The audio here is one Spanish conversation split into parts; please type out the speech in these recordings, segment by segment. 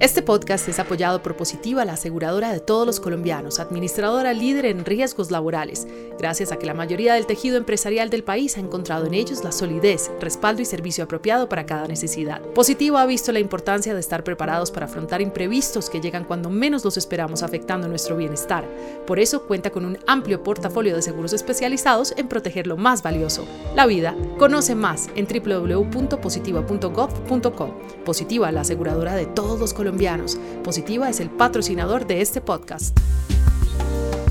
Este podcast es apoyado por Positiva, la aseguradora de todos los colombianos, administradora líder en riesgos laborales, gracias a que la mayoría del tejido empresarial del país ha encontrado en ellos la solidez, respaldo y servicio apropiado para cada necesidad. Positiva ha visto la importancia de estar preparados para afrontar imprevistos que llegan cuando menos los esperamos afectando nuestro bienestar. Por eso cuenta con un amplio portafolio de seguros especializados en proteger lo más valioso, la vida. Conoce más en www.positiva.gov.co. Positiva, la aseguradora de todos los colombianos Positiva es el patrocinador de este podcast.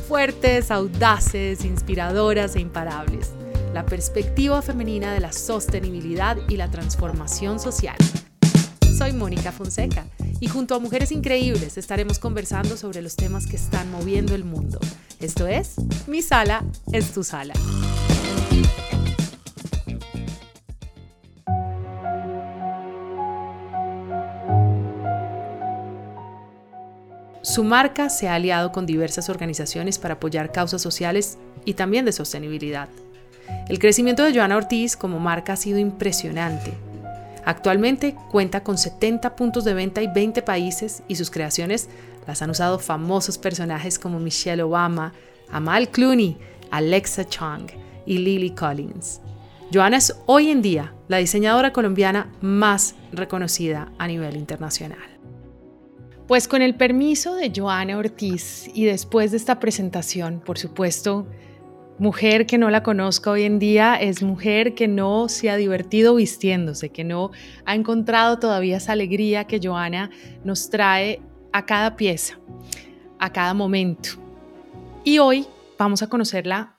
Fuertes, audaces, inspiradoras e imparables. La perspectiva femenina de la sostenibilidad y la transformación social. Soy Mónica Fonseca y junto a mujeres increíbles estaremos conversando sobre los temas que están moviendo el mundo. Esto es, mi sala es tu sala. Su marca se ha aliado con diversas organizaciones para apoyar causas sociales y también de sostenibilidad. El crecimiento de Joana Ortiz como marca ha sido impresionante. Actualmente cuenta con 70 puntos de venta y 20 países y sus creaciones las han usado famosos personajes como Michelle Obama, Amal Clooney, Alexa Chung y Lily Collins. Joana es hoy en día la diseñadora colombiana más reconocida a nivel internacional. Pues con el permiso de Joana Ortiz y después de esta presentación, por supuesto, mujer que no la conozca hoy en día es mujer que no se ha divertido vistiéndose, que no ha encontrado todavía esa alegría que Joana nos trae a cada pieza, a cada momento. Y hoy vamos a conocerla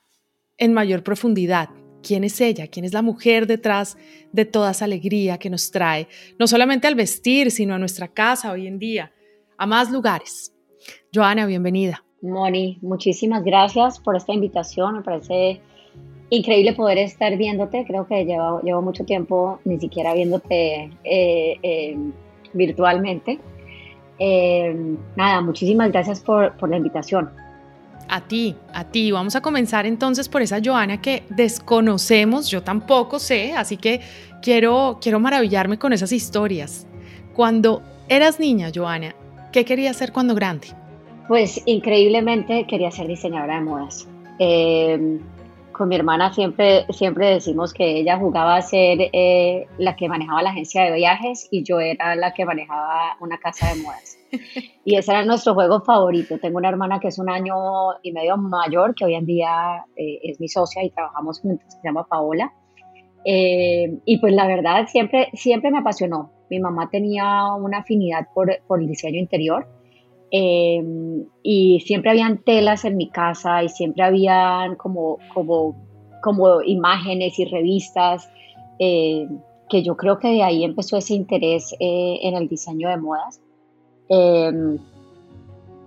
en mayor profundidad. ¿Quién es ella? ¿Quién es la mujer detrás de toda esa alegría que nos trae? No solamente al vestir, sino a nuestra casa hoy en día a más lugares. Joana, bienvenida. Moni, muchísimas gracias por esta invitación. Me parece increíble poder estar viéndote. Creo que llevo, llevo mucho tiempo ni siquiera viéndote eh, eh, virtualmente. Eh, nada, muchísimas gracias por, por la invitación. A ti, a ti. Vamos a comenzar entonces por esa Joana que desconocemos, yo tampoco sé, así que quiero, quiero maravillarme con esas historias. Cuando eras niña, Joana, ¿Qué quería hacer cuando grande? Pues increíblemente quería ser diseñadora de modas. Em, con mi hermana siempre, siempre decimos que ella jugaba a ser eh, la que manejaba la agencia de viajes y yo era la que manejaba una casa de modas. Y ese era nuestro juego favorito. Tengo una hermana que es un año y medio mayor, que hoy en día eh, es mi socia y trabajamos juntos, se llama Paola. Eh, y pues la verdad siempre, siempre me apasionó. Mi mamá tenía una afinidad por, por el diseño interior eh, y siempre habían telas en mi casa y siempre habían como, como, como imágenes y revistas eh, que yo creo que de ahí empezó ese interés en el diseño de modas.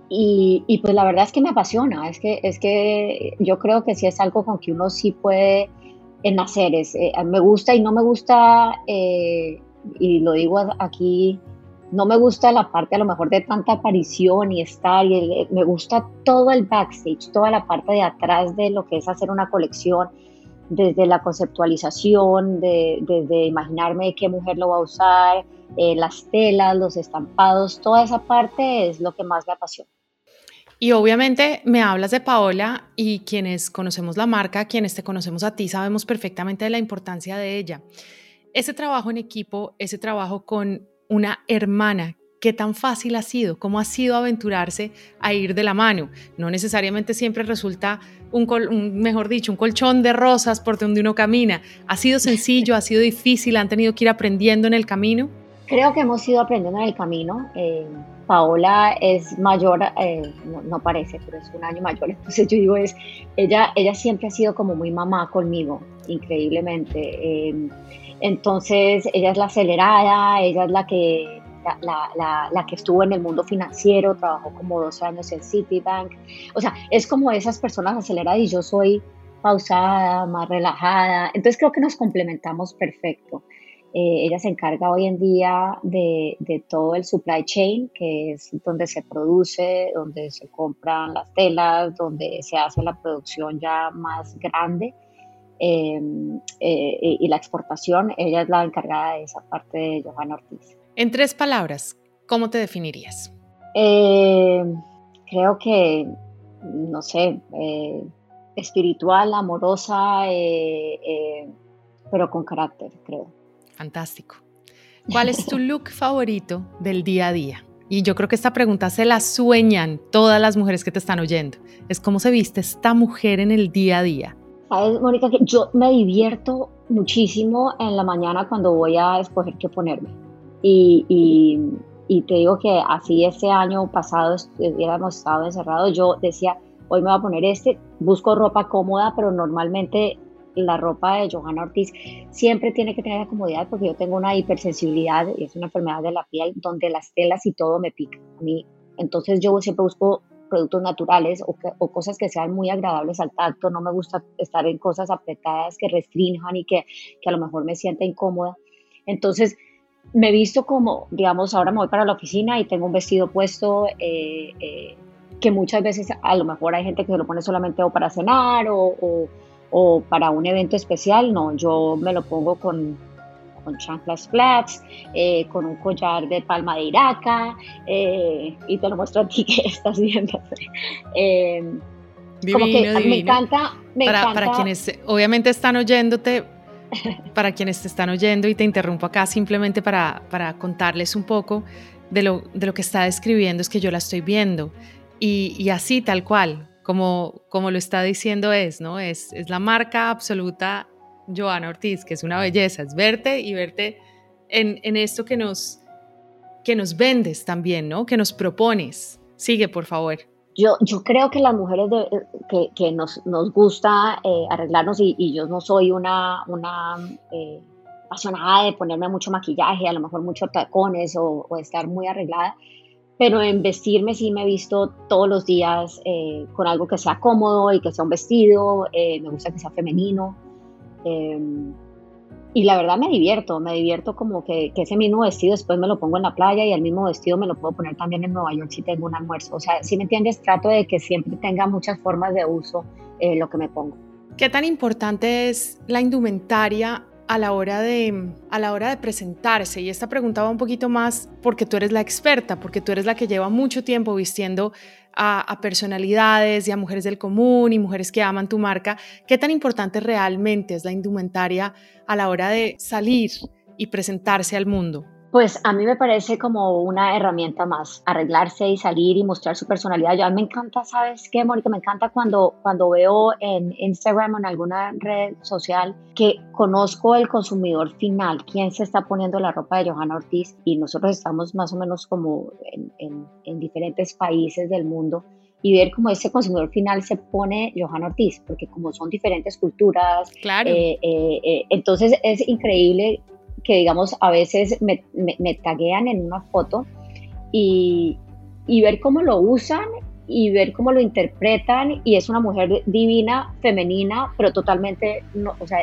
Y, y, pues la verdad es que me apasiona, es que, es que yo creo que sí es algo con que uno sí puede en hacer. Es, eh, me gusta y no me gusta, eh, y lo digo aquí, no me gusta la parte a lo mejor de tanta aparición y estar, y me gusta todo el backstage, toda la parte de atrás de lo que es hacer una colección, desde la conceptualización, de, desde imaginarme qué mujer lo va a usar, eh, las telas, los estampados, toda esa parte es lo que más me apasiona. Y obviamente me hablas de Paola y quienes conocemos la marca, quienes te conocemos a ti, sabemos perfectamente de la importancia de ella. Ese trabajo en equipo, ese trabajo con una hermana, ¿qué tan fácil ha sido? ¿Cómo ha sido aventurarse a ir de la mano? No necesariamente siempre resulta un, mejor dicho, un colchón de rosas por donde uno camina. ¿Ha sido sencillo? ¿Ha sido difícil? ¿Han tenido que ir aprendiendo en el camino? Creo que hemos ido aprendiendo en el camino. Eh, Paola es mayor, eh, no, parece, pero es un año mayor. Entonces yo digo, es, ella, ella siempre ha sido como muy mamá conmigo, increíblemente. Em, entonces ella es la acelerada, ella es la que, la, la, la, que estuvo en el mundo financiero, trabajó como 12 años en Citibank. O sea, es como esas personas aceleradas y yo soy pausada, más relajada. Entonces creo que nos complementamos perfecto. Eh, ella se encarga hoy en día de, todo el supply chain, que es donde se produce, donde se compran las telas, donde se hace la producción ya más grande em, eh, y la exportación. Ella es la encargada de esa parte de Johanna Ortiz. En tres palabras, ¿cómo te definirías? Eh, creo que, no sé, eh, espiritual, amorosa, eh, pero con carácter, creo. Fantástico. ¿Cuál es tu look favorito del día a día? Y yo creo que esta pregunta se la sueñan todas las mujeres que te están oyendo. Es cómo se viste esta mujer en el día a día. Sabes, Mónica, que yo me divierto muchísimo en la mañana cuando voy a escoger qué ponerme. Y, y, y te digo que así este año pasado hubiéramos estado encerrados, yo decía, hoy me voy a poner este, busco ropa cómoda, pero normalmente la ropa de Johanna Ortiz siempre tiene que tener la comodidad porque yo tengo una hipersensibilidad y es una enfermedad de la piel donde las telas y todo me pican a mí. Entonces yo siempre busco productos naturales o, o, cosas que sean muy agradables al tacto. No me gusta estar en cosas apretadas que restrinjan y que, que a lo mejor me sienta incómoda. Entonces me he visto como, digamos, ahora me voy para la oficina y tengo un vestido puesto eh, eh, que muchas veces a lo mejor hay gente que se lo pone solamente o para cenar o o para un evento especial, no, yo me lo pongo con, con chanclas flats, eh, con un collar de palma de iraca, eh, y te lo muestro a ti que estás viendo. Eh, como que me encanta, me para, encanta. Para quienes obviamente están oyéndote, para quienes te están oyendo y te interrumpo acá simplemente para, para contarles un poco de lo, de lo que está describiendo, es que yo la estoy viendo y, y así tal cual, como, como lo está diciendo es, ¿no? Es, es la marca absoluta Joana Ortiz, que es una belleza, es verte y verte en, en esto que nos, que nos vendes también, ¿no? Que nos propones. Sigue, por favor. Yo, yo creo que las mujeres que, que, nos, nos gusta eh, arreglarnos y, y, yo no soy una, una eh, apasionada de ponerme mucho maquillaje, a lo mejor muchos tacones o, o estar muy arreglada, pero en vestirme sí me he visto todos los días eh, con algo que sea cómodo y que sea un vestido, eh, me gusta que sea femenino. Em, y la verdad me divierto, me divierto como que, que, ese mismo vestido después me lo pongo en la playa y el mismo vestido me lo puedo poner también en Nueva York si tengo un almuerzo. O sea, si me entiendes, trato de que siempre tenga muchas formas de uso eh, lo que me pongo. ¿Qué tan importante es la indumentaria a la hora de a la hora de presentarse y esta pregunta va un poquito más porque tú eres la experta porque tú eres la que lleva mucho tiempo vistiendo a, personalidades y a mujeres del común y mujeres que aman tu marca qué tan importante realmente es la indumentaria a la hora de salir y presentarse al mundo pues a mí me parece como una herramienta más, arreglarse y salir y mostrar su personalidad. Yo a mí me encanta, ¿sabes qué, Mónica? Me encanta cuando, cuando veo en Instagram o en alguna red social que conozco el consumidor final, quién se está poniendo la ropa de Johanna Ortiz y nosotros estamos más o menos como en, en, diferentes países del mundo y ver cómo ese consumidor final se pone Johanna Ortiz, porque como son diferentes culturas, claro. Eh, eh, eh, entonces es increíble que digamos a veces me, me, taguean en una foto y, y, ver cómo lo usan y ver cómo lo interpretan y es una mujer divina, femenina, pero totalmente, no, o sea,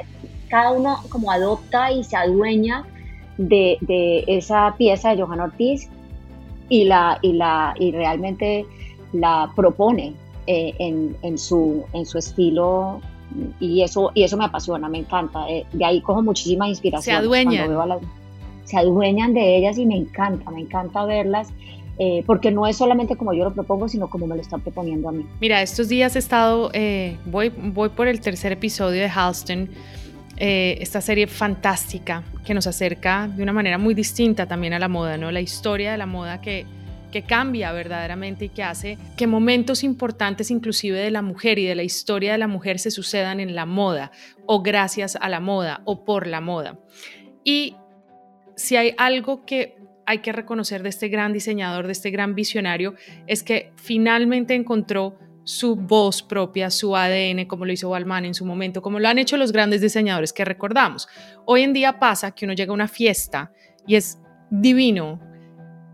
cada uno como adopta y se adueña de, de esa pieza de Johan Ortiz y, la, y, la, y realmente la propone eh, en, en, su, en su estilo y eso, y eso me apasiona, me encanta. Eh, de, ahí cojo muchísima inspiración. Se adueñan. se adueñan de ellas y me encanta, me encanta verlas. Eh, porque no es solamente como yo lo propongo, sino como me lo están proponiendo a mí. Mira, estos días he estado, eh, voy, voy por el tercer episodio de Halston, esta serie fantástica que nos acerca de una manera muy distinta también a la moda, ¿no? La historia de la moda que que cambia verdaderamente y que hace que momentos importantes inclusive de la mujer y de la historia de la mujer se sucedan en la moda o gracias a la moda o por la moda. Y si hay algo que hay que reconocer de este gran diseñador, de este gran visionario, es que finalmente encontró su voz propia, su ADN, como lo hizo Balmain en su momento, como lo han hecho los grandes diseñadores que recordamos. Hoy en día pasa que uno llega a una fiesta y es divino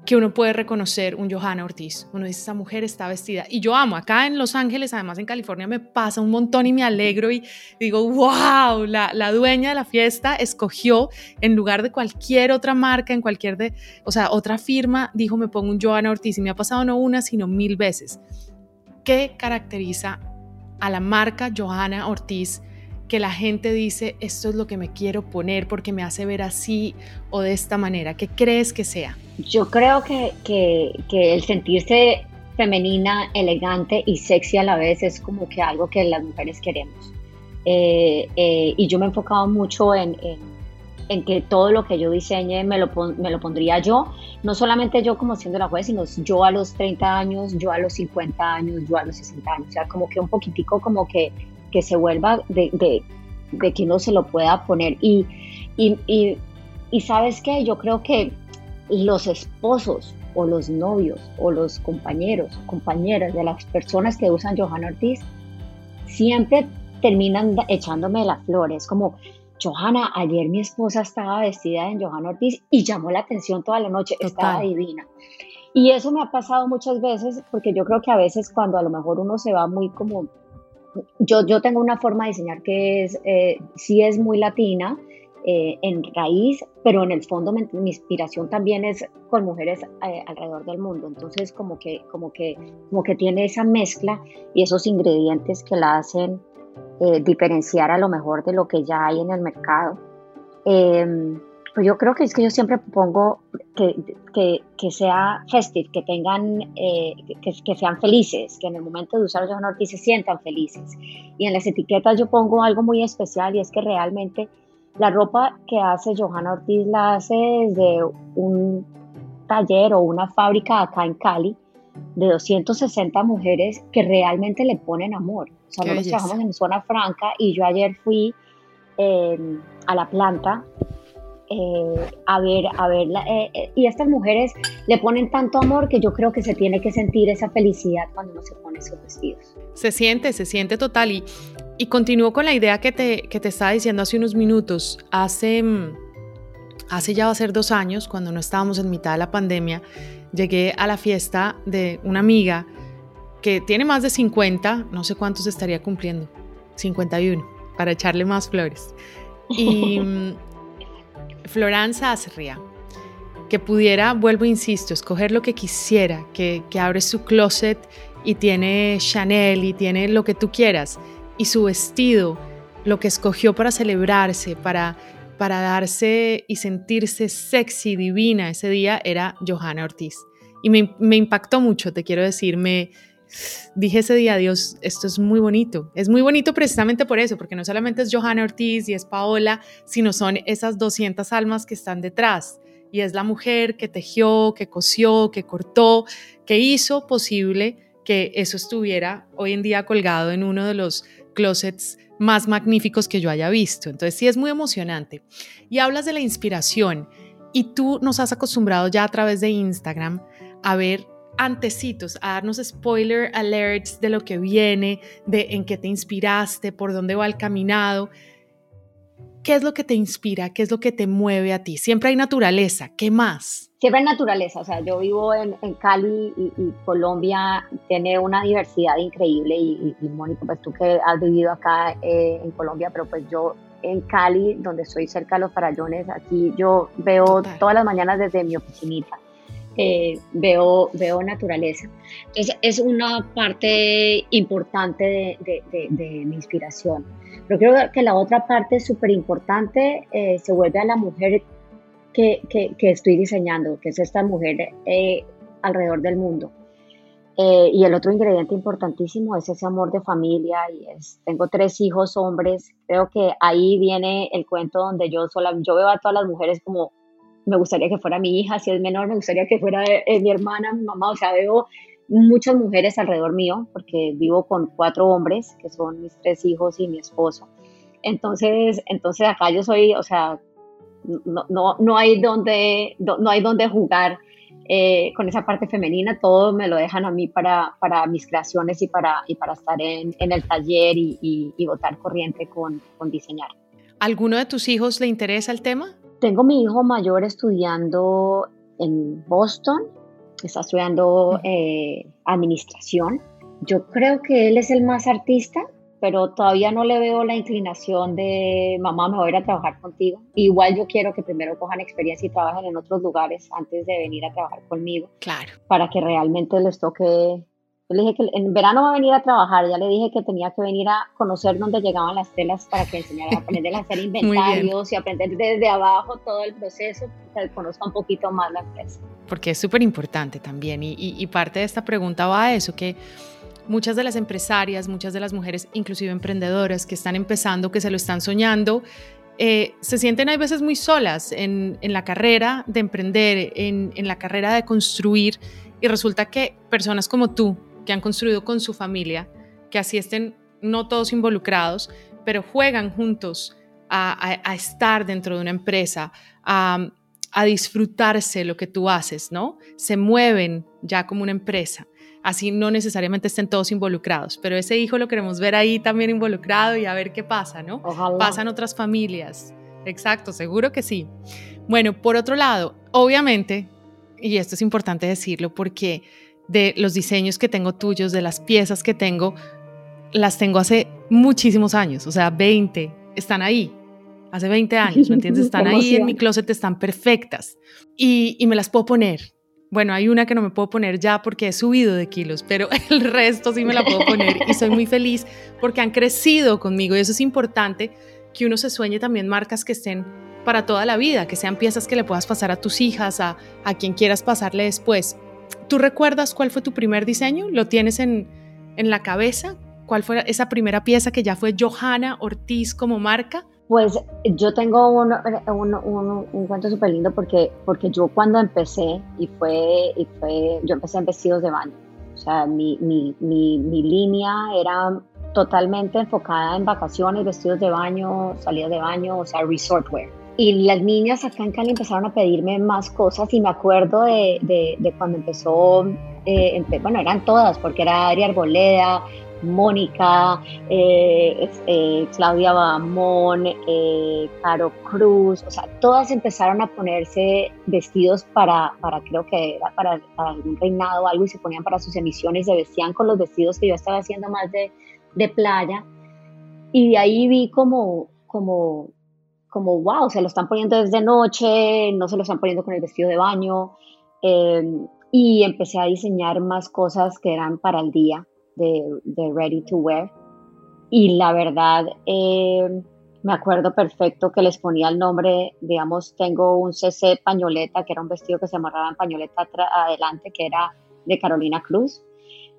que uno puede reconocer un Johanna Ortiz. Uno dice, esa mujer está vestida. Y yo amo, acá en Los Ángeles, además en California, me pasa un montón y me alegro y digo, wow, la, la dueña de la fiesta escogió en lugar de cualquier otra marca, en cualquier de, o sea, otra firma, dijo, me pongo un Johanna Ortiz y me ha pasado no una, sino mil veces. ¿Qué caracteriza a la marca Johanna Ortiz que la gente dice, esto es lo que me quiero poner porque me hace ver así o de esta manera? ¿Qué crees que sea? Yo creo que, que, el sentirse femenina, elegante y sexy a la vez es como que algo que las mujeres queremos. Eh, eh, y yo me he enfocado mucho en, en, que todo lo que yo diseñe me lo, me lo pondría yo, no solamente yo como siendo la juez, sino yo a los 30 años, yo a los 50 años, yo a los 60 años, o sea, como que un poquitico como que que se vuelva de, de, de que uno se lo pueda poner. Y, y, y, y sabes qué, yo creo que los esposos o los novios o los compañeros compañeras de las personas que usan Johanna Ortiz siempre terminan echándome las flores, como Johanna, ayer mi esposa estaba vestida en Johanna Ortiz y llamó la atención toda la noche, estaba divina. Y eso me ha pasado muchas veces porque yo creo que a veces cuando a lo mejor uno se va muy como yo, yo tengo una forma de diseñar que es, eh, sí es muy latina, eh, en raíz, pero en el fondo mi, inspiración también es con mujeres eh, alrededor del mundo. Entonces como que, como, que, como que tiene esa mezcla y esos ingredientes que la hacen diferenciar a lo mejor de lo que ya hay en el mercado. Pues yo creo que es que yo siempre pongo que, que, que sea festive, que tengan, eh, que, que, sean felices, que en el momento de usar Johanna Ortiz se sientan felices. Y en las etiquetas yo pongo algo muy especial y es que realmente la ropa que hace Johanna Ortiz la hace desde un taller o una fábrica acá en Cali de 260 mujeres que realmente le ponen amor. O sea, nosotros trabajamos en zona franca y yo ayer fui eh, a la planta eh, a ver, a ver, eh, eh, y estas mujeres le ponen tanto amor que yo creo que se tiene que sentir esa felicidad cuando uno se pone esos vestidos. Se siente, se siente total. Y, y continúo con la idea que te, que te estaba diciendo hace unos minutos. Hace, mm, hace ya va a ser dos años, cuando no estábamos en mitad de la pandemia, llegué a la fiesta de una amiga que tiene más de 50, no sé cuántos estaría cumpliendo, 51, para echarle más flores. Y mm, Floranza Azria, que pudiera, vuelvo insisto, escoger lo que quisiera, que, que abre su closet y tiene Chanel y tiene lo que tú quieras, y su vestido, lo que escogió para celebrarse, para, para darse y sentirse sexy, divina ese día, era Johanna Ortiz. Y me, me impactó mucho, te quiero decir, me, dije ese día, Dios, esto es muy bonito. Es muy bonito precisamente por eso, porque no solamente es Johanna Ortiz y es Paola, sino son esas 200 almas que están detrás. Y es la mujer que tejió, que cosió, que cortó, que hizo posible que eso estuviera hoy en día colgado en uno de los closets más magníficos que yo haya visto. Entonces sí es muy emocionante. Y hablas de la inspiración y tú nos has acostumbrado ya a través de Instagram a ver antecitos, a darnos spoiler alerts de lo que viene, de en qué te inspiraste, por dónde va el caminado. ¿Qué es lo que te inspira? ¿Qué es lo que te mueve a ti? Siempre hay naturaleza. ¿Qué más? Siempre hay naturaleza. O sea, yo vivo en, Cali y, Colombia tiene una diversidad increíble. Y, Mónica, pues tú que has vivido acá eh, en Colombia, pero pues yo en Cali, donde estoy cerca de los farallones, aquí yo veo todas las mañanas desde mi oficinita eh, veo, veo naturaleza. Entonces es una parte importante de, mi inspiración. Pero creo que la otra parte súper importante eh, se vuelve a la mujer que, estoy diseñando, que es esta mujer eh, alrededor del mundo. y el otro ingrediente importantísimo es ese amor de familia y es, tengo tres hijos hombres, creo que ahí viene el cuento donde yo sola, yo veo a todas las mujeres como me gustaría que fuera mi hija, si es menor, me gustaría que fuera eh, mi hermana, mi mamá, o sea, veo muchas mujeres alrededor mío, porque vivo con cuatro hombres, que son mis tres hijos y mi esposo. Entonces, entonces acá yo soy, o sea, no, no, no hay donde, no hay donde jugar eh, con esa parte femenina, todo me lo dejan a mí para, para mis creaciones y para, y para estar en, en el taller y, y, y votar corriente con, con diseñar. ¿Alguno de tus hijos le interesa el tema? Tengo mi hijo mayor estudiando en Boston, está estudiando eh, administración. Yo creo que él es el más artista, pero todavía no le veo la inclinación de mamá, me voy a ir a trabajar contigo. Igual yo quiero que primero cojan experiencia y trabajen en otros lugares antes de venir a trabajar conmigo. Claro. Para que realmente les toque Yo le dije que en verano va a venir a trabajar, ya le dije que tenía que venir a conocer dónde llegaban las telas para que enseñara a aprender a hacer inventarios y aprender desde abajo todo el proceso, que conozca un poquito más la empresa. Porque es súper importante también y, y, y parte de esta pregunta va a eso, que muchas de las empresarias, muchas de las mujeres, inclusive emprendedoras que están empezando, que se lo están soñando, eh, se sienten hay veces muy solas en, la carrera de emprender, en, la carrera de construir, y resulta que personas como tú, que han construido con su familia, que así estén no todos involucrados, pero juegan juntos a, estar dentro de una empresa, a, a disfrutarse lo que tú haces, ¿no? Se mueven ya como una empresa así no necesariamente estén todos involucrados, pero ese hijo lo queremos ver ahí también involucrado y a ver qué pasa, ¿no? Ojalá. Pasan otras familias. Exacto, seguro que sí. Bueno, por otro lado, obviamente, y esto es importante decirlo porque de los diseños que tengo tuyos, de las piezas que tengo, las tengo hace muchísimos años, o sea, 20, están ahí, hace 20 años, ¿me entiendes? Están ahí en mi closet, están perfectas y, y me las puedo poner bueno, hay una que no me puedo poner ya porque he subido de kilos, pero el resto sí me la puedo poner y soy muy feliz porque han crecido conmigo y eso es importante que uno se sueñe también marcas que estén para toda la vida, que sean piezas que le puedas pasar a tus hijas, a, a quien quieras pasarle después. ¿Tú recuerdas cuál fue tu primer diseño? ¿Lo tienes en, en la cabeza? ¿Cuál fue esa primera pieza que ya fue Johanna Ortiz como marca? Pues yo tengo un, un, un, cuento súper lindo porque, porque yo cuando empecé, y fue, y fue, yo empecé en vestidos de baño, o sea, mi, mi, mi, mi línea era totalmente enfocada en vacaciones, vestidos de baño, salidas de baño, o sea, resort wear. Y las niñas acá en Cali empezaron a pedirme más cosas y me acuerdo de, de, cuando empezó, eh, bueno, eran todas, porque era Ari Arboleda, Mónica, eh, eh, Claudia Bamón, Caro Cruz, o sea, todas empezaron a ponerse vestidos para, para creo que era para, algún reinado o algo y se ponían para sus emisiones, se vestían con los vestidos que yo estaba haciendo más de, de playa. Y de ahí vi como, como, como, wow, se lo están poniendo desde noche, no se lo están poniendo con el vestido de baño y empecé a diseñar más cosas que eran para el día de, Ready to Wear. Y la verdad, eh, me acuerdo perfecto que les ponía el nombre, digamos, tengo un CC pañoleta, que era un vestido que se amarraba en pañoleta adelante, que era de Carolina Cruz.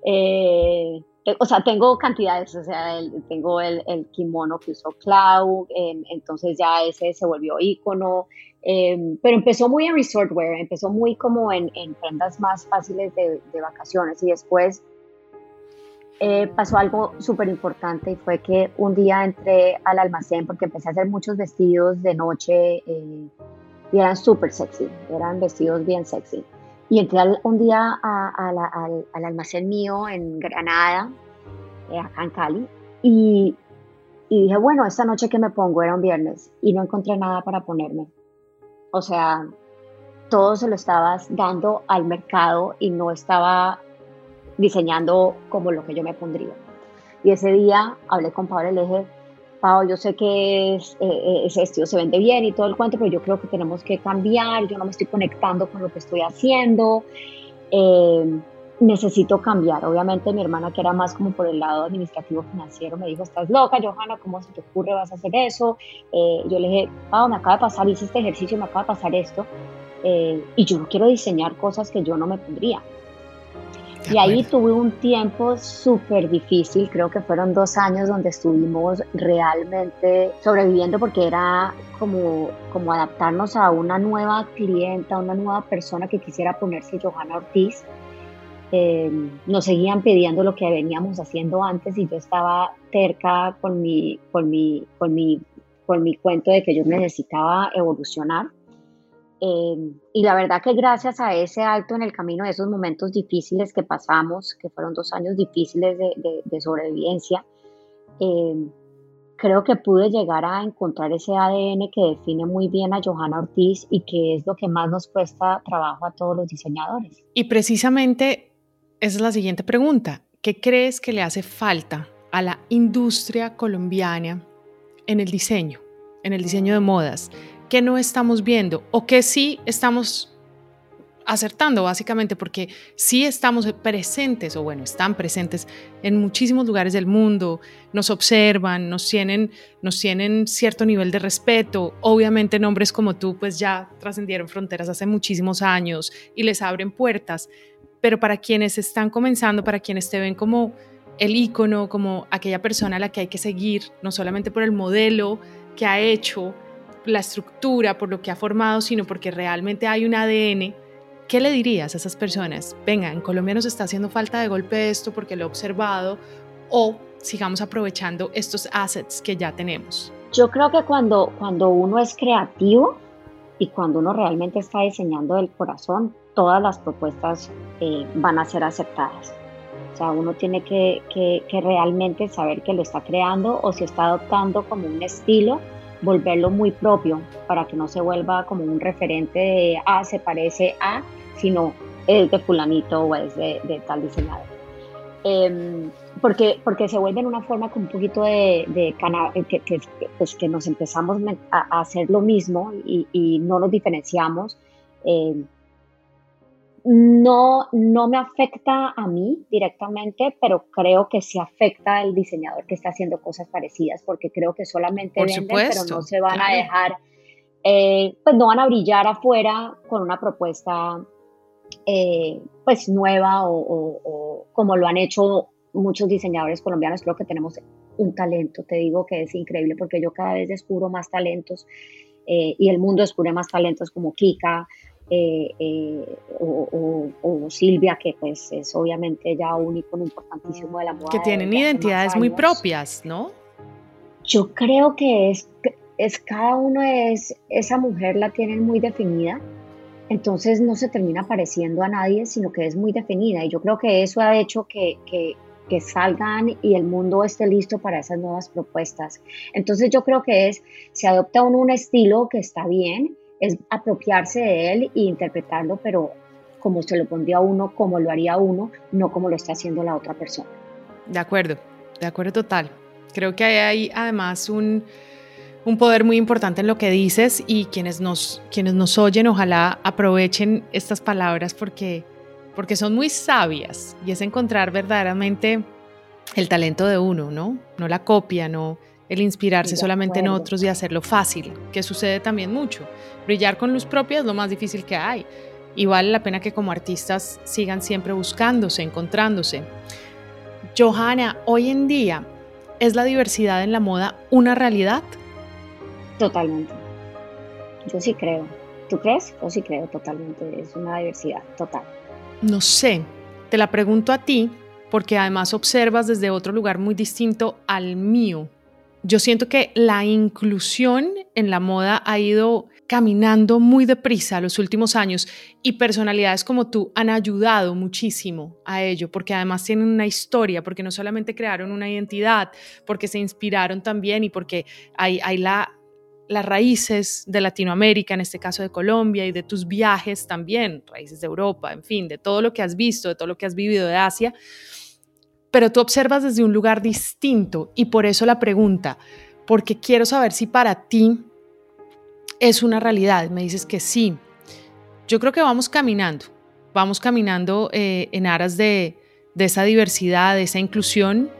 Eh, o sea, tengo cantidades, o sea, tengo el, el, kimono que usó Clau, em, entonces ya ese se volvió ícono, em, pero empezó muy en resort wear, empezó muy como en, en prendas más fáciles de, de vacaciones y después eh, pasó algo súper importante y fue que un día entré al almacén porque empecé a hacer muchos vestidos de noche eh, y eran súper sexy, eran vestidos bien sexy. Y entré un día al, al, almacén mío en Granada, eh, acá en Cali, y, y dije, bueno, esta noche que me pongo era un viernes y no encontré nada para ponerme. O sea, todo se lo estabas dando al mercado y no estaba diseñando como lo que yo me pondría. Y ese día hablé con Pablo y Pablo, yo sé que es, eh, eh, ese vestido se vende bien y todo el cuento, pero yo creo que tenemos que cambiar, yo no me estoy conectando con lo que estoy haciendo, eh, necesito cambiar. Obviamente mi hermana, que era más como por el lado administrativo financiero, me dijo, estás loca, Johanna, ¿cómo se te ocurre vas a hacer eso? yo le dije, Pablo, me acaba de pasar, hice este ejercicio, me acaba de pasar esto, y yo no quiero diseñar cosas que yo no me pondría. Y ahí tuve un tiempo súper difícil, creo que fueron dos años donde estuvimos realmente sobreviviendo porque era como, como adaptarnos a una nueva clienta, una nueva persona que quisiera ponerse Johanna Ortiz. Eh, nos seguían pidiendo lo que veníamos haciendo antes y yo estaba terca con mi, con mi, con mi, con mi cuento de que yo necesitaba evolucionar. Em, y la verdad que gracias a ese alto en el camino, de esos momentos difíciles que pasamos, que fueron dos años difíciles de, sobrevivencia, em, creo que pude llegar a encontrar ese ADN que define muy bien a Johanna Ortiz y que es lo que más nos cuesta trabajo a todos los diseñadores. Y precisamente esa es la siguiente pregunta. ¿Qué crees que le hace falta a la industria colombiana en el diseño, en el diseño de modas? Que no estamos viendo o que sí estamos acertando básicamente porque sí estamos presentes, o bueno, están presentes en muchísimos lugares del mundo, nos observan, nos tienen, nos tienen cierto nivel de respeto. Obviamente nombres como tú pues ya trascendieron fronteras hace muchísimos años y les abren puertas, pero para quienes están comenzando, para quienes te ven como el ícono, como aquella persona a la que hay que seguir, no solamente por el modelo que ha hecho, la estructura, por lo que ha formado, sino porque realmente hay un ADN ¿Qué le dirías a esas personas? Venga, en Colombia nos está haciendo falta de golpe esto porque lo he observado o sigamos aprovechando estos assets que ya tenemos. Yo creo que cuando, cuando uno es creativo y cuando uno realmente está diseñando del corazón, todas las propuestas eh, van a ser aceptadas. O sea, uno tiene que, que, que realmente saber que lo está creando o si está adoptando como un estilo volverlo muy propio para que no se vuelva como un referente de, ah, se parece a, sino es de fulanito o es de, tal diseñador. Em, porque, porque se vuelve en una forma con un poquito de, de que, que, pues que nos empezamos a, hacer lo mismo y, no nos diferenciamos. Eh, no, no me afecta a mí directamente, pero creo que sí afecta al diseñador que está haciendo cosas parecidas, porque creo que solamente venden, pero no se van a dejar, eh, pues no van a brillar afuera con una propuesta eh, pues nueva o, como lo han hecho muchos diseñadores colombianos. Creo que tenemos un talento, te digo que es increíble, porque yo cada vez descubro más talentos. Eh, y el mundo descubre más talentos como Kika, eh, eh, o, Silvia, que pues es obviamente ya un icono importantísimo de la moda. Que tienen identidades muy propias, ¿no? Yo creo que es, es cada uno es, esa mujer la tienen muy definida, entonces no se termina pareciendo a nadie, sino que es muy definida. Y yo creo que eso ha hecho que, que, que salgan y el mundo esté listo para esas nuevas propuestas. Entonces yo creo que es, se adopta un, un estilo que está bien, es apropiarse de él e interpretarlo, pero como se lo pondría uno, como lo haría uno, no como lo está haciendo la otra persona. De acuerdo, de acuerdo total. Creo que hay además un, un poder muy importante en lo que dices y quienes nos, quienes nos oyen ojalá aprovechen estas palabras porque, porque son muy sabias y es encontrar verdaderamente el talento de uno, ¿no? No la copia, no el inspirarse solamente en otros y hacerlo fácil, que sucede también mucho. Brillar con luz propia es lo más difícil que hay y vale la pena que como artistas sigan siempre buscándose, encontrándose. Johanna, hoy en día, ¿es la diversidad en la moda una realidad? Totalmente. Yo sí creo. ¿Tú crees? Yo sí creo totalmente. Es una diversidad total. No sé. Te la pregunto a ti porque además observas desde otro lugar muy distinto al mío yo siento que la inclusión en la moda ha ido caminando muy deprisa los últimos años y personalidades como tú han ayudado muchísimo a ello, porque además tienen una historia, porque no solamente crearon una identidad, porque se inspiraron también y porque hay, hay la, las raíces de Latinoamérica, en este caso de Colombia, y de tus viajes también, raíces de Europa, en fin, de todo lo que has visto, de todo lo que has vivido de Asia pero tú observas desde un lugar distinto y por eso la pregunta, porque quiero saber si para ti es una realidad. Me dices que sí. Yo creo que vamos caminando, vamos caminando eh, en aras de, esa diversidad, de esa inclusión.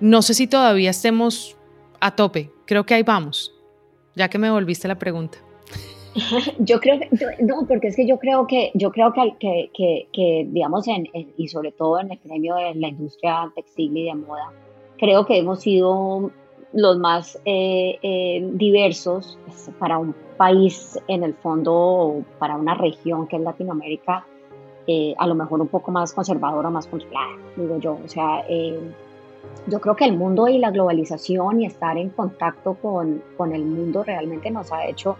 No sé si todavía estemos a tope, creo que ahí vamos, ya que me volviste la pregunta. Yo creo que, no, porque es que yo creo que, yo creo que, que, que, digamos, en, y sobre todo en el gremio de la industria textil y de moda, creo que hemos sido los más eh, eh, diversos pues, para un país en el fondo, para una región que es Latinoamérica, eh, a lo mejor un poco más conservadora, más controlada, digo yo. O sea, yo creo que el mundo y la globalización y estar en contacto con, con el mundo realmente nos ha hecho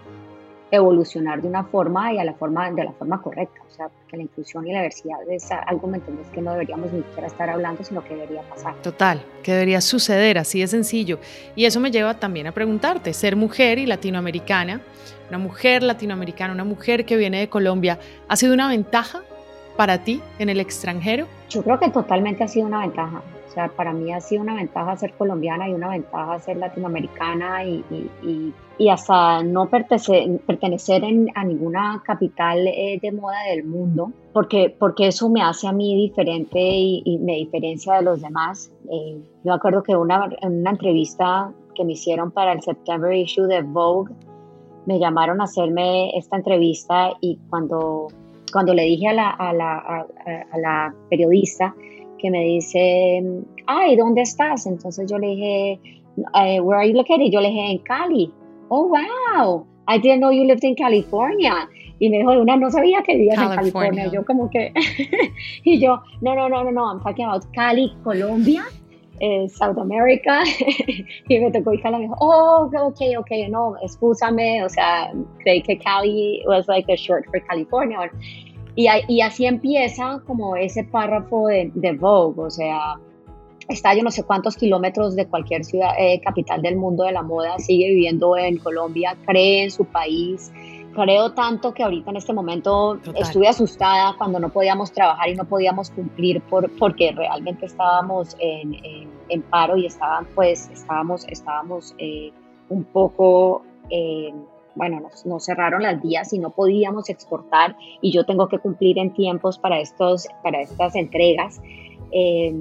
evolucionar de una forma y a la forma, de la forma correcta. O sea, que la inclusión y la diversidad es algo, ¿me? Que no deberíamos ni siquiera estar hablando, sino que debería pasar. Total, que debería suceder, así de sencillo. Y eso me lleva también a preguntarte, ser mujer y latinoamericana, una mujer latinoamericana, una mujer que viene de Colombia, ¿ha sido una ventaja para ti en el extranjero? Yo creo que totalmente ha sido una ventaja. O sea, para mí ha sido una ventaja ser colombiana y una ventaja ser latinoamericana y, y, y, hasta no pertenecer, pertenecer a ninguna capital eh, de moda del mundo, porque, porque eso me hace a mí diferente y, me diferencia de los demás. Eh, yo acuerdo que una, en una entrevista que me hicieron para el September issue de Vogue, me llamaron a hacerme esta entrevista y cuando, cuando le dije a la, a la, a la periodista, que me dice, ay, ¿dónde estás? Entonces yo le dije, eh, where are you located? Yo le dije, en Cali. Oh, wow, I didn't know you lived in California. Y me dijo, una, no sabía que vivías en California. Yo como que, y yo, no, no, no, no, no, I'm talking about Cali, Colombia. Eh, South America y me tocó y me dijo, oh, ok, ok, no, excúsame, o sea, creí que Cali was like a short for California. Y, así empieza como ese párrafo de, Vogue, o sea, está yo no sé cuántos kilómetros de cualquier ciudad, eh, capital del mundo de la moda, sigue viviendo en Colombia, cree en su país. Creo tanto que ahorita en este momento estuve asustada cuando no podíamos trabajar y no podíamos cumplir por, porque realmente estábamos en, en, paro y estaban, pues, estábamos, estábamos eh, un poco... Eh, bueno, nos, cerraron las vías y no podíamos exportar y yo tengo que cumplir en tiempos para, estos, para estas entregas. Eh,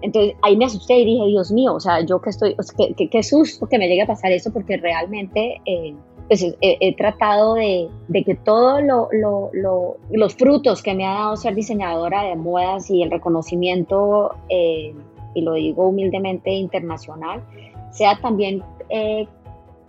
entonces ahí me asusté y dije, Dios mío, o sea, yo que estoy, qué, qué, susto que me llegue a pasar eso porque realmente eh, pues, he, tratado de, de, que todos lo, lo, los frutos que me ha dado ser diseñadora de modas y el reconocimiento, eh, y lo digo humildemente, internacional, sea también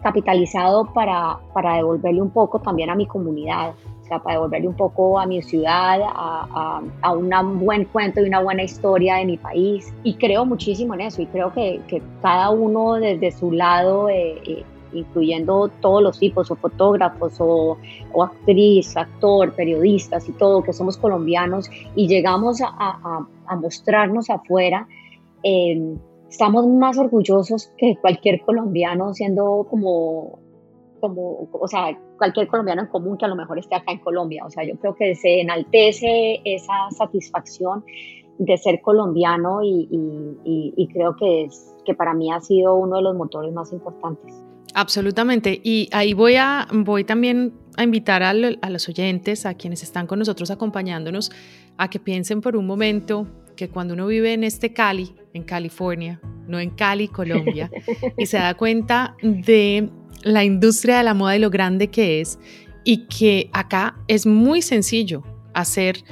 capitalizado para, para devolverle un poco también a mi comunidad, o sea, para devolverle un poco a mi ciudad, a, a, un buen cuento y una buena historia de mi país. Y creo muchísimo en eso y creo que, que cada uno desde su lado, eh, eh, incluyendo todos los tipos, o fotógrafos, o, o, actriz, actor, periodistas y todo, que somos colombianos y llegamos a, a mostrarnos afuera. Eh, estamos más orgullosos que cualquier colombiano siendo como, como, o sea, cualquier colombiano en común que a lo mejor esté acá en Colombia. O sea, yo creo que se enaltece esa satisfacción de ser colombiano y, y, creo que, es, que para mí ha sido uno de los motores más importantes. Absolutamente. Y ahí voy, a, voy también a invitar a, a los oyentes, a quienes están con nosotros acompañándonos, a que piensen por un momento que cuando uno vive en este Cali, en California, no en Cali, Colombia, y se da cuenta de la industria de la moda y lo grande que es, y que acá es muy sencillo hacer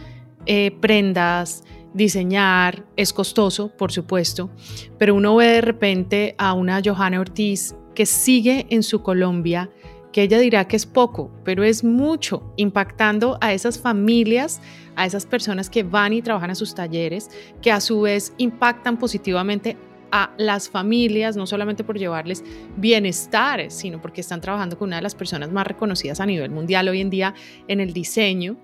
eh, prendas, diseñar, es costoso, por supuesto, pero uno ve de repente a una Johanna Ortiz que sigue en su Colombia, que ella dirá que es poco, pero es mucho, impactando a esas familias, a esas personas que van y trabajan a sus talleres, que a su vez impactan positivamente a las familias, no solamente por llevarles bienestar, sino porque están trabajando con una de las personas más reconocidas a nivel mundial hoy en día en el diseño,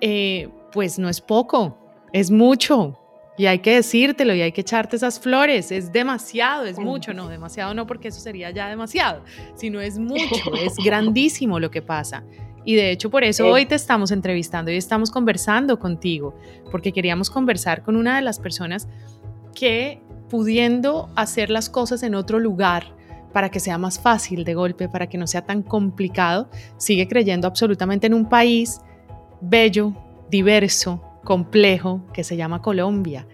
eh, pues no es poco, es mucho. Y hay que decírtelo y hay que echarte esas flores. Es demasiado, es mucho. No, demasiado no, porque eso sería ya demasiado, sino es mucho, es grandísimo lo que pasa. Y de hecho por eso hoy te estamos entrevistando y estamos conversando contigo, porque queríamos conversar con una de las personas que pudiendo hacer las cosas en otro lugar para que sea más fácil de golpe, para que no sea tan complicado, sigue creyendo absolutamente en un país bello, diverso, complejo, que se llama Colombia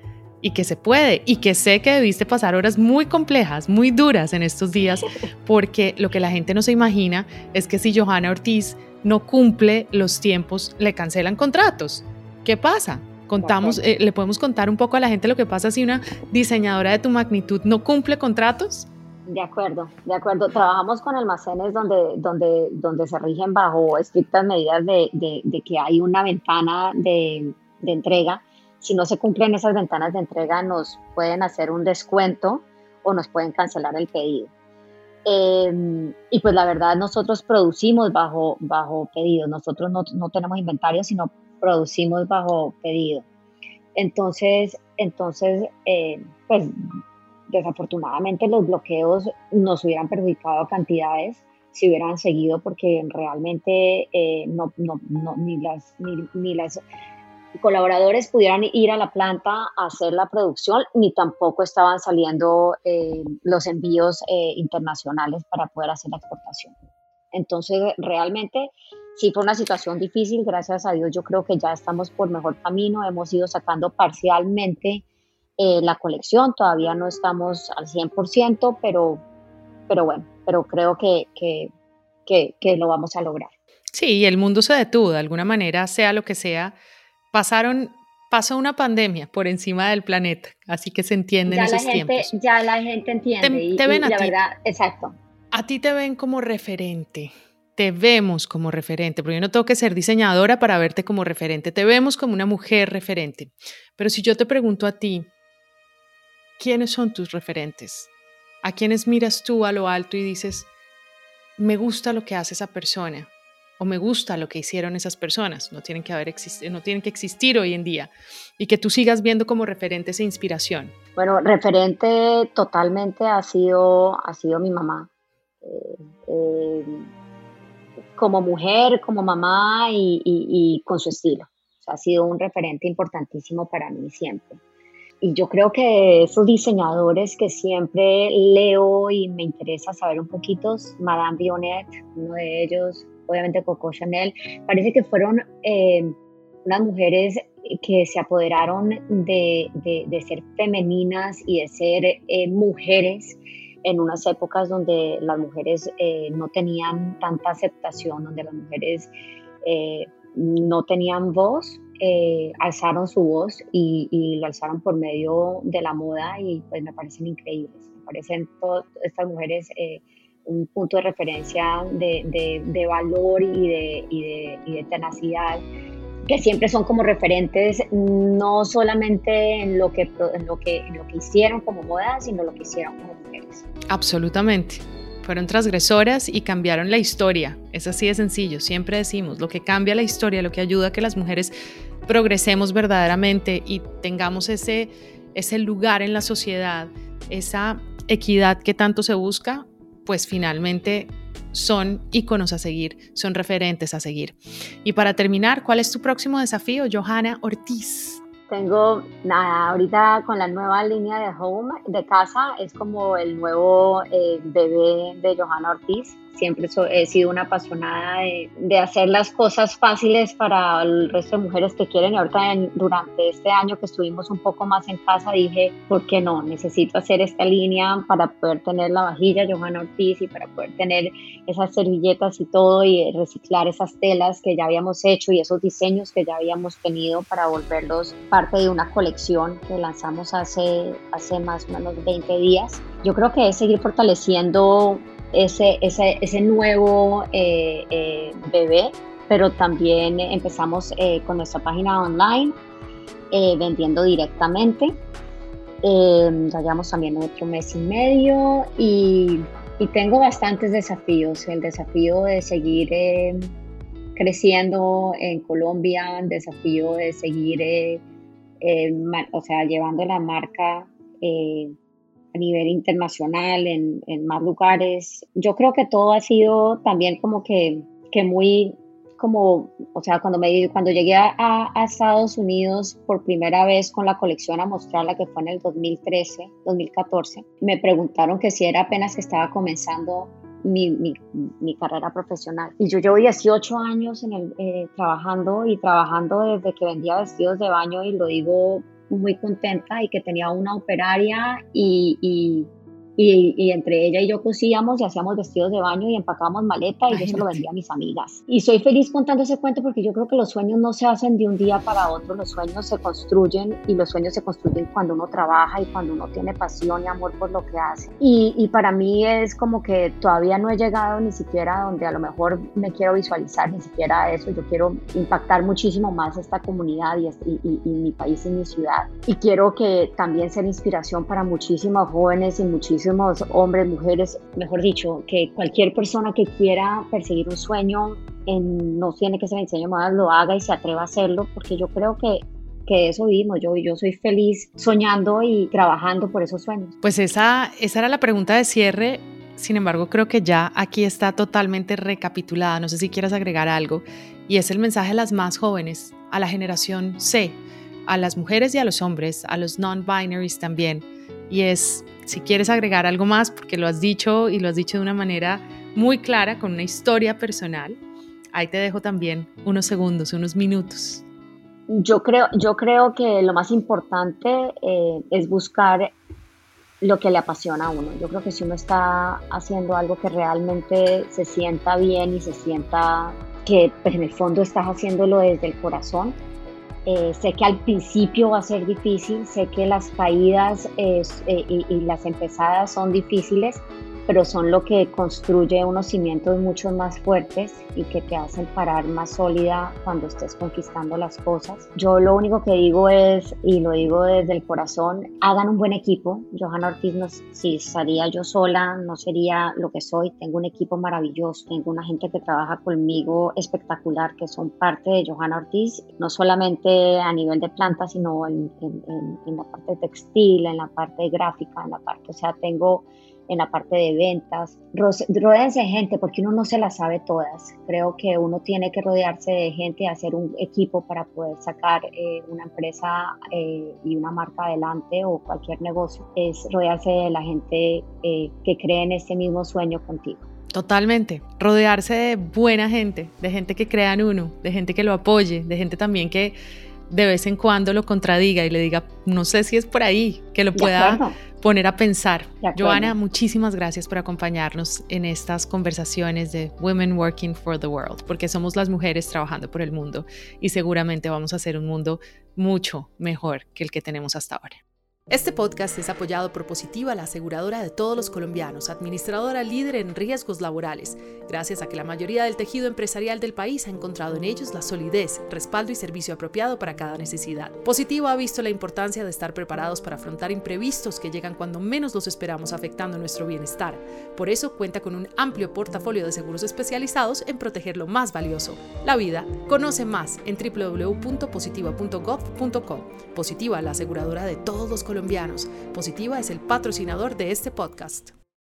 y que se puede y que sé que debiste pasar horas muy complejas, muy duras en estos días, porque lo que la gente no se imagina es que si Johanna Ortiz no cumple los tiempos, le cancelan contratos. ¿Qué pasa? Contamos, eh, le podemos contar un poco a la gente lo que pasa si una diseñadora de tu magnitud no cumple contratos. De acuerdo, de acuerdo. Trabajamos con almacenes donde, donde, donde se rigen bajo estrictas medidas de, de, que hay una ventana de, de, entrega. Si no se cumplen esas ventanas de entrega, nos pueden hacer un descuento o nos pueden cancelar el pedido. Em, y pues la verdad nosotros producimos bajo, bajo pedido, nosotros no, no, tenemos inventario, sino producimos bajo pedido. Entonces, entonces eh, pues desafortunadamente los bloqueos nos hubieran perjudicado a cantidades si hubieran seguido porque realmente eh, no, no, ni las, ni, las colaboradores pudieran ir a la planta a hacer la producción, ni tampoco estaban saliendo eh, los envíos eh, internacionales para poder hacer la exportación. Entonces, realmente sí fue una situación difícil, gracias a Dios yo creo que ya estamos por mejor camino, hemos ido sacando parcialmente eh, la colección, todavía no estamos al 100%, pero, pero bueno, pero creo que, que, que, lo vamos a lograr. Sí, el mundo se detuvo de alguna manera, sea lo que sea. Pasaron pasó una pandemia por encima del planeta, así que se entienden esos la gente, tiempos. Ya la gente entiende. Te, y, ven a la ti. verdad, exacto. A ti te ven como referente. Te vemos como referente, porque yo no tengo que ser diseñadora para verte como referente. Te vemos como una mujer referente. Pero si yo te pregunto a ti, ¿quiénes son tus referentes? ¿A quiénes miras tú a lo alto y dices, me gusta lo que hace esa persona? O me gusta lo que hicieron esas personas, no tienen que, haber no tienen que existir hoy en día, y que tú sigas viendo como referente esa inspiración. Bueno, referente totalmente ha sido, ha sido mi mamá. Eh, eh, como mujer, como mamá y, con su estilo. ha sido un referente importantísimo para mí siempre. Y yo creo que esos diseñadores que siempre leo y me interesa saber un poquito, Madame Bionnet, uno de ellos, obviamente Coco Chanel, parece que fueron eh, unas mujeres que se apoderaron de, de, ser femeninas y de ser eh, mujeres en unas épocas donde las mujeres eh, no tenían tanta aceptación, donde las mujeres no tenían voz alzaron su voz y, lo alzaron por medio de la moda y pues me parecen increíbles. Me parecen todas estas mujeres un punto de referencia de, de, valor y de, y, y de, tenacidad que siempre son como referentes no solamente en lo, que, en, lo que, en lo que hicieron como moda, sino lo que hicieron como mujeres. Absolutamente fueron transgresoras y cambiaron la historia. Es así de sencillo, siempre decimos, lo que cambia la historia, lo que ayuda a que las mujeres progresemos verdaderamente y tengamos ese, ese lugar en la sociedad, esa equidad que tanto se busca, pues finalmente son íconos a seguir, son referentes a seguir. Y para terminar, ¿cuál es tu próximo desafío, Johanna Ortiz? Tengo, nada, ahorita con la nueva línea de home, de casa, es como el nuevo eh, bebé de Johanna Ortiz siempre he sido una apasionada de, hacer las cosas fáciles para el resto de mujeres que quieren. Y ahorita durante este año que estuvimos un poco más en casa dije, ¿por qué no? Necesito hacer esta línea para poder tener la vajilla Johanna Ortiz y para poder tener esas servilletas y todo y reciclar esas telas que ya habíamos hecho y esos diseños que ya habíamos tenido para volverlos parte de una colección que lanzamos hace, hace más o menos 20 días. Yo creo que es seguir fortaleciendo ese, ese, ese nuevo eh, eh, bebé, pero también empezamos eh, con nuestra página online, vendiendo directamente. ya llevamos también otro mes y medio y, y, tengo bastantes desafíos. El desafío de seguir creciendo en Colombia, el desafío de seguir, o sea, llevando la marca a nivel internacional, en, en, más lugares. Yo creo que todo ha sido también como que, que muy, como, o sea, cuando, me, cuando llegué a, a, Estados Unidos por primera vez con la colección a mostrarla, que fue en el 2013, 2014, me preguntaron que si era apenas que estaba comenzando mi, mi, mi, carrera profesional. Y yo llevo 18 años en el, eh, trabajando y trabajando desde que vendía vestidos de baño y lo digo muy contenta y que tenía una operaria y, y, y, entre ella y yo cosíamos y hacíamos vestidos de baño y empacábamos maleta y yo se lo vendía a mis amigas. Y soy feliz contando ese cuento porque yo creo que los sueños no se hacen de un día para otro, los sueños se construyen y los sueños se construyen cuando uno trabaja y cuando uno tiene pasión y amor por lo que hace. Y, y para mí es como que todavía no he llegado ni siquiera donde a lo mejor me quiero visualizar, ni siquiera eso. Yo quiero impactar muchísimo más esta comunidad y, y, y mi país y mi ciudad. Y quiero que también ser inspiración para muchísimos jóvenes y muchísimos hombres, mujeres, mejor dicho, que cualquier persona que quiera perseguir un sueño, no tiene que ser diseño más, lo haga y se atreva a hacerlo, porque yo creo que que eso vivimos. Yo, yo soy feliz soñando y trabajando por esos sueños. Pues esa, esa era la pregunta de cierre sin embargo, creo que ya aquí está totalmente recapitulada. No sé si quieras agregar algo. Y es el mensaje a las más jóvenes, a la generación C, a las mujeres y a los hombres, a los non-binaries también. Y es, si quieres agregar algo más, porque lo has dicho y lo has dicho de una manera muy clara, con una historia personal, ahí te dejo también unos segundos, unos minutos. Yo creo, yo creo que lo más importante eh, es buscar lo que le apasiona a uno. Yo creo que si uno está haciendo algo que realmente se sienta bien y se sienta que pues, en el fondo estás haciéndolo desde el corazón, eh, sé que al principio va a ser difícil, sé que las caídas eh, y, y, las empezadas son difíciles, pero son lo que construye unos cimientos mucho más fuertes y que te hacen parar más sólida cuando estés conquistando las cosas. Yo lo único que digo es, y lo digo desde el corazón, hagan un buen equipo. Johanna Ortiz, no, si estaría yo sola, no sería lo que soy. Tengo un equipo maravilloso, tengo una gente que trabaja conmigo espectacular, que son parte de Johanna Ortiz, no solamente a nivel de plantas, sino en, en, en la parte textil, en la parte gráfica, en la parte, o sea, tengo en la parte de ventas. Rodéense de gente porque uno no se las sabe todas. Creo que uno tiene que rodearse de gente hacer un equipo para poder sacar eh, una empresa eh, y una marca adelante o cualquier negocio. Es rodearse de la gente eh, que cree en este mismo sueño contigo. Totalmente. Rodearse de buena gente, de gente que crea en uno, de gente que lo apoye, de gente también que de vez en cuando lo contradiga y le diga, no sé si es por ahí, que lo pueda poner a pensar. Joana, muchísimas gracias por acompañarnos en estas conversaciones de Women Working for the World, porque somos las mujeres trabajando por el mundo y seguramente vamos a hacer un mundo mucho mejor que el que tenemos hasta ahora. Este podcast es apoyado por Positiva, la aseguradora de todos los colombianos, administradora líder en riesgos laborales, gracias a que la mayoría del tejido empresarial del país ha encontrado en ellos la solidez, respaldo y servicio apropiado para cada necesidad. Positiva ha visto la importancia de estar preparados para afrontar imprevistos que llegan cuando menos los esperamos afectando nuestro bienestar. Por eso cuenta con un amplio portafolio de seguros especializados en proteger lo más valioso, la vida. Conoce más en www.positiva.gov.co. Positiva, la aseguradora de todos los colombianos colombianos. Positiva es el patrocinador de este podcast.